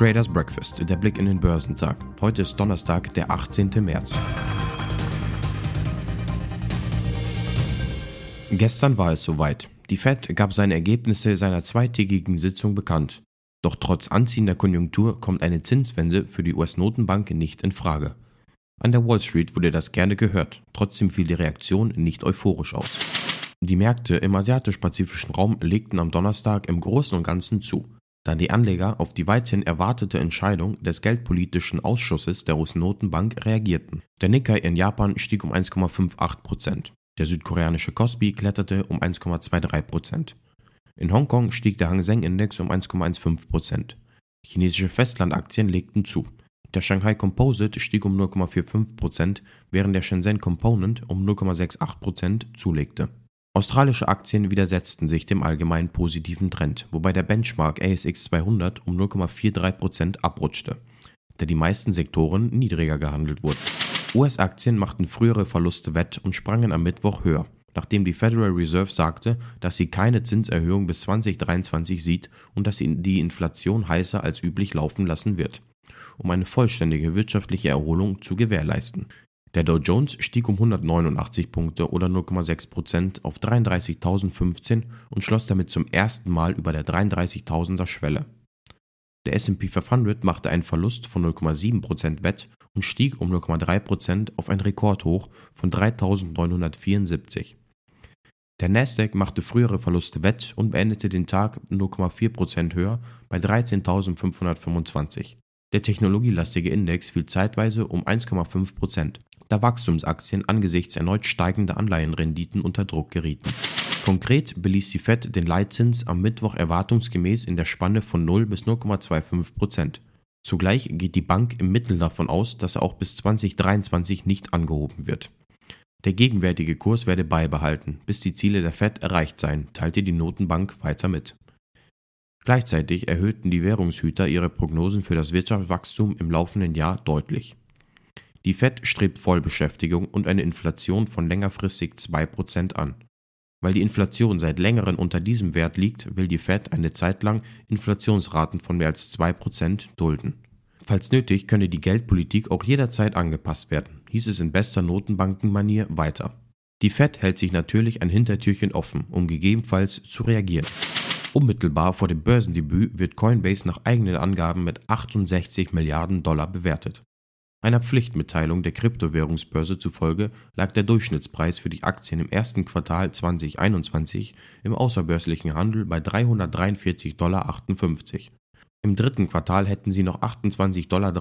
Traders Breakfast, der Blick in den Börsentag. Heute ist Donnerstag, der 18. März. Gestern war es soweit. Die Fed gab seine Ergebnisse seiner zweitägigen Sitzung bekannt. Doch trotz anziehender Konjunktur kommt eine Zinswende für die US-Notenbank nicht in Frage. An der Wall Street wurde das gerne gehört, trotzdem fiel die Reaktion nicht euphorisch aus. Die Märkte im asiatisch-pazifischen Raum legten am Donnerstag im Großen und Ganzen zu, da die Anleger auf die weithin erwartete Entscheidung des Geldpolitischen Ausschusses der Russen-Notenbank reagierten. Der Nikkei in Japan stieg um 1,58 Prozent. Der südkoreanische Kospi kletterte um 1,23 Prozent. In Hongkong stieg der Hang Seng Index um 1,15 Prozent. Chinesische Festlandaktien legten zu. Der Shanghai Composite stieg um 0,45 Prozent, während der Shenzhen Component um 0,68 Prozent zulegte. Australische Aktien widersetzten sich dem allgemeinen positiven Trend, wobei der Benchmark ASX 200 um 0,43 Prozent abrutschte, da die meisten Sektoren niedriger gehandelt wurden. US-Aktien machten frühere Verluste wett und sprangen am Mittwoch höher, nachdem die Federal Reserve sagte, dass sie keine Zinserhöhung bis 2023 sieht und dass sie die Inflation heißer als üblich laufen lassen wird, um eine vollständige wirtschaftliche Erholung zu gewährleisten. Der Dow Jones stieg um 189 Punkte oder 0,6% auf 33.015 und schloss damit zum ersten Mal über der 33.000er Schwelle. Der S&P 500 machte einen Verlust von 0,7% wett und stieg um 0,3% auf ein Rekordhoch von 3.974. Der Nasdaq machte frühere Verluste wett und beendete den Tag 0,4% höher bei 13.525. Der technologielastige Index fiel zeitweise um 1,5% da Wachstumsaktien angesichts erneut steigender Anleihenrenditen unter Druck gerieten. Konkret beließ die Fed den Leitzins am Mittwoch erwartungsgemäß in der Spanne von 0 bis 0,25 Prozent. Zugleich geht die Bank im Mittel davon aus, dass er auch bis 2023 nicht angehoben wird. Der gegenwärtige Kurs werde beibehalten, bis die Ziele der Fed erreicht seien, teilte die Notenbank weiter mit. Gleichzeitig erhöhten die Währungshüter ihre Prognosen für das Wirtschaftswachstum im laufenden Jahr deutlich. Die Fed strebt Vollbeschäftigung und eine Inflation von längerfristig 2% an. Weil die Inflation seit längerem unter diesem Wert liegt, will die Fed eine Zeit lang Inflationsraten von mehr als 2% dulden. Falls nötig, könne die Geldpolitik auch jederzeit angepasst werden, hieß es in bester Notenbankenmanier weiter. Die Fed hält sich natürlich ein Hintertürchen offen, um gegebenenfalls zu reagieren. Unmittelbar vor dem Börsendebüt wird Coinbase nach eigenen Angaben mit 68 Milliarden Dollar bewertet. Einer Pflichtmitteilung der Kryptowährungsbörse zufolge lag der Durchschnittspreis für die Aktien im ersten Quartal 2021 im außerbörslichen Handel bei 343,58 Dollar. Im dritten Quartal hätten sie noch 28,83 Dollar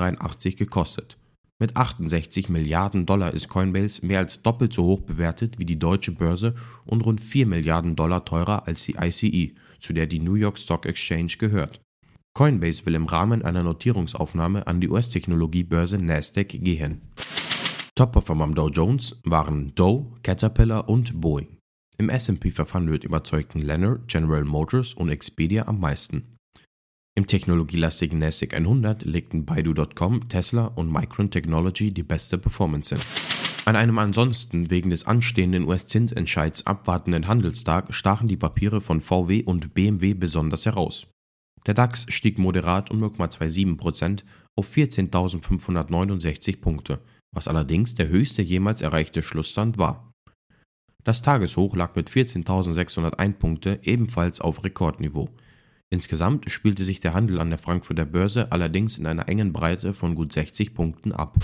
gekostet. Mit 68 Milliarden Dollar ist Coinbase mehr als doppelt so hoch bewertet wie die deutsche Börse und rund 4 Milliarden Dollar teurer als die ICE, zu der die New York Stock Exchange gehört. Coinbase will im Rahmen einer Notierungsaufnahme an die US-Technologiebörse Nasdaq gehen. Top-Performer am Dow Jones waren Dow, Caterpillar und Boeing. Im S&P 500 überzeugten Lennar, General Motors und Expedia am meisten. Im technologielastigen Nasdaq 100 legten Baidu.com, Tesla und Micron Technology die beste Performance hin. An einem ansonsten wegen des anstehenden US-Zinsentscheids abwartenden Handelstag stachen die Papiere von VW und BMW besonders heraus. Der DAX stieg moderat um 0,27% auf 14.569 Punkte, was allerdings der höchste jemals erreichte Schlussstand war. Das Tageshoch lag mit 14.601 Punkte ebenfalls auf Rekordniveau. Insgesamt spielte sich der Handel an der Frankfurter Börse allerdings in einer engen Breite von gut 60 Punkten ab.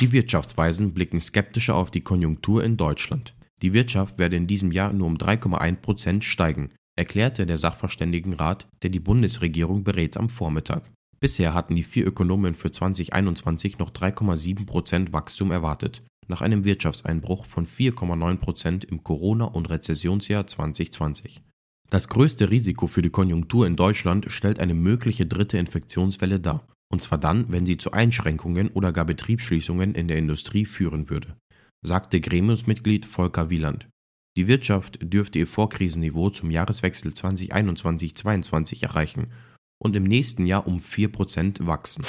Die Wirtschaftsweisen blicken skeptischer auf die Konjunktur in Deutschland. Die Wirtschaft werde in diesem Jahr nur um 3,1% steigen, erklärte der Sachverständigenrat, der die Bundesregierung berät, am Vormittag. Bisher hatten die vier Ökonomen für 2021 noch 3,7 Prozent Wachstum erwartet, nach einem Wirtschaftseinbruch von 4,9 Prozent im Corona- und Rezessionsjahr 2020. Das größte Risiko für die Konjunktur in Deutschland stellt eine mögliche dritte Infektionswelle dar, und zwar dann, wenn sie zu Einschränkungen oder gar Betriebsschließungen in der Industrie führen würde, sagte Gremiumsmitglied Volker Wieland. Die Wirtschaft dürfte ihr Vorkrisenniveau zum Jahreswechsel 2021-22 erreichen und im nächsten Jahr um 4% wachsen.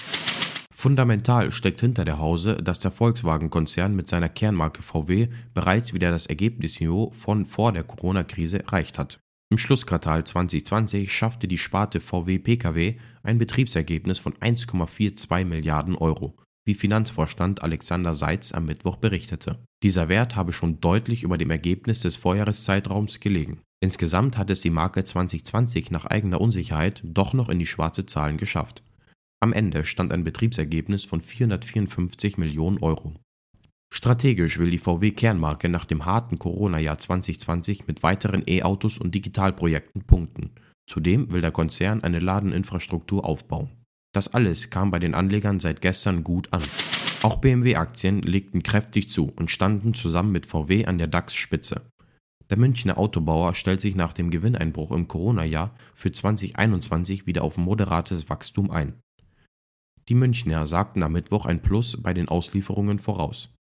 Fundamental steckt hinter der Hause, dass der Volkswagen-Konzern mit seiner Kernmarke VW bereits wieder das Ergebnisniveau von vor der Corona-Krise erreicht hat. Im Schlussquartal 2020 schaffte die Sparte VW Pkw ein Betriebsergebnis von 1,42 Milliarden Euro, wie Finanzvorstand Alexander Seitz am Mittwoch berichtete. Dieser Wert habe schon deutlich über dem Ergebnis des Vorjahreszeitraums gelegen. Insgesamt hat es die Marke 2020 nach eigener Unsicherheit doch noch in die schwarze Zahlen geschafft. Am Ende stand ein Betriebsergebnis von 454 Millionen Euro. Strategisch will die VW-Kernmarke nach dem harten Corona-Jahr 2020 mit weiteren E-Autos und Digitalprojekten punkten. Zudem will der Konzern eine Ladeninfrastruktur aufbauen. Das alles kam bei den Anlegern seit gestern gut an. Auch BMW-Aktien legten kräftig zu und standen zusammen mit VW an der DAX-Spitze. Der Münchner Autobauer stellt sich nach dem Gewinneinbruch im Corona-Jahr für 2021 wieder auf moderates Wachstum ein. Die Münchner sagten am Mittwoch ein Plus bei den Auslieferungen voraus.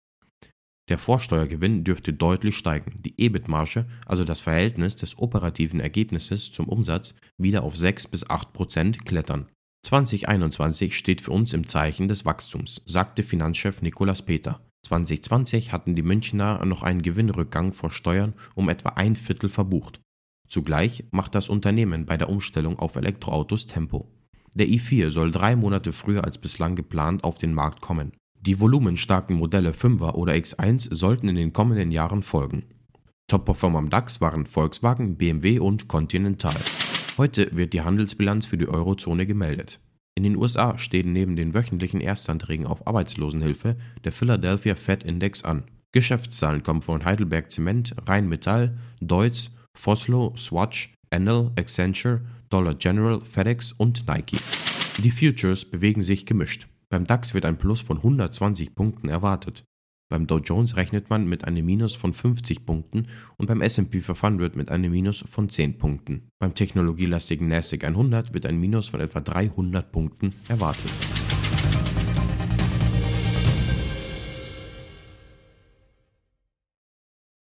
Der Vorsteuergewinn dürfte deutlich steigen, die EBIT-Marge, also das Verhältnis des operativen Ergebnisses zum Umsatz, wieder auf 6 bis 8 Prozent klettern. 2021 steht für uns im Zeichen des Wachstums, sagte Finanzchef Nikolaus Peter. 2020 hatten die Münchner noch einen Gewinnrückgang vor Steuern um etwa ein Viertel verbucht. Zugleich macht das Unternehmen bei der Umstellung auf Elektroautos Tempo. Der i4 soll drei Monate früher als bislang geplant auf den Markt kommen. Die volumenstarken Modelle 5er oder X1 sollten in den kommenden Jahren folgen. Top-Performer am DAX waren Volkswagen, BMW und Continental. Heute wird die Handelsbilanz für die Eurozone gemeldet. In den USA stehen neben den wöchentlichen Erstanträgen auf Arbeitslosenhilfe der Philadelphia Fed Index an. Geschäftszahlen kommen von Heidelberg Zement, Rheinmetall, Deutz, Foslo, Swatch, Enel, Accenture, Dollar General, FedEx und Nike. Die Futures bewegen sich gemischt. Beim DAX wird ein Plus von 120 Punkten erwartet. Beim Dow Jones rechnet man mit einem Minus von 50 Punkten und beim S&P 500 mit einem Minus von 10 Punkten. Beim technologielastigen Nasdaq 100 wird ein Minus von etwa 300 Punkten erwartet.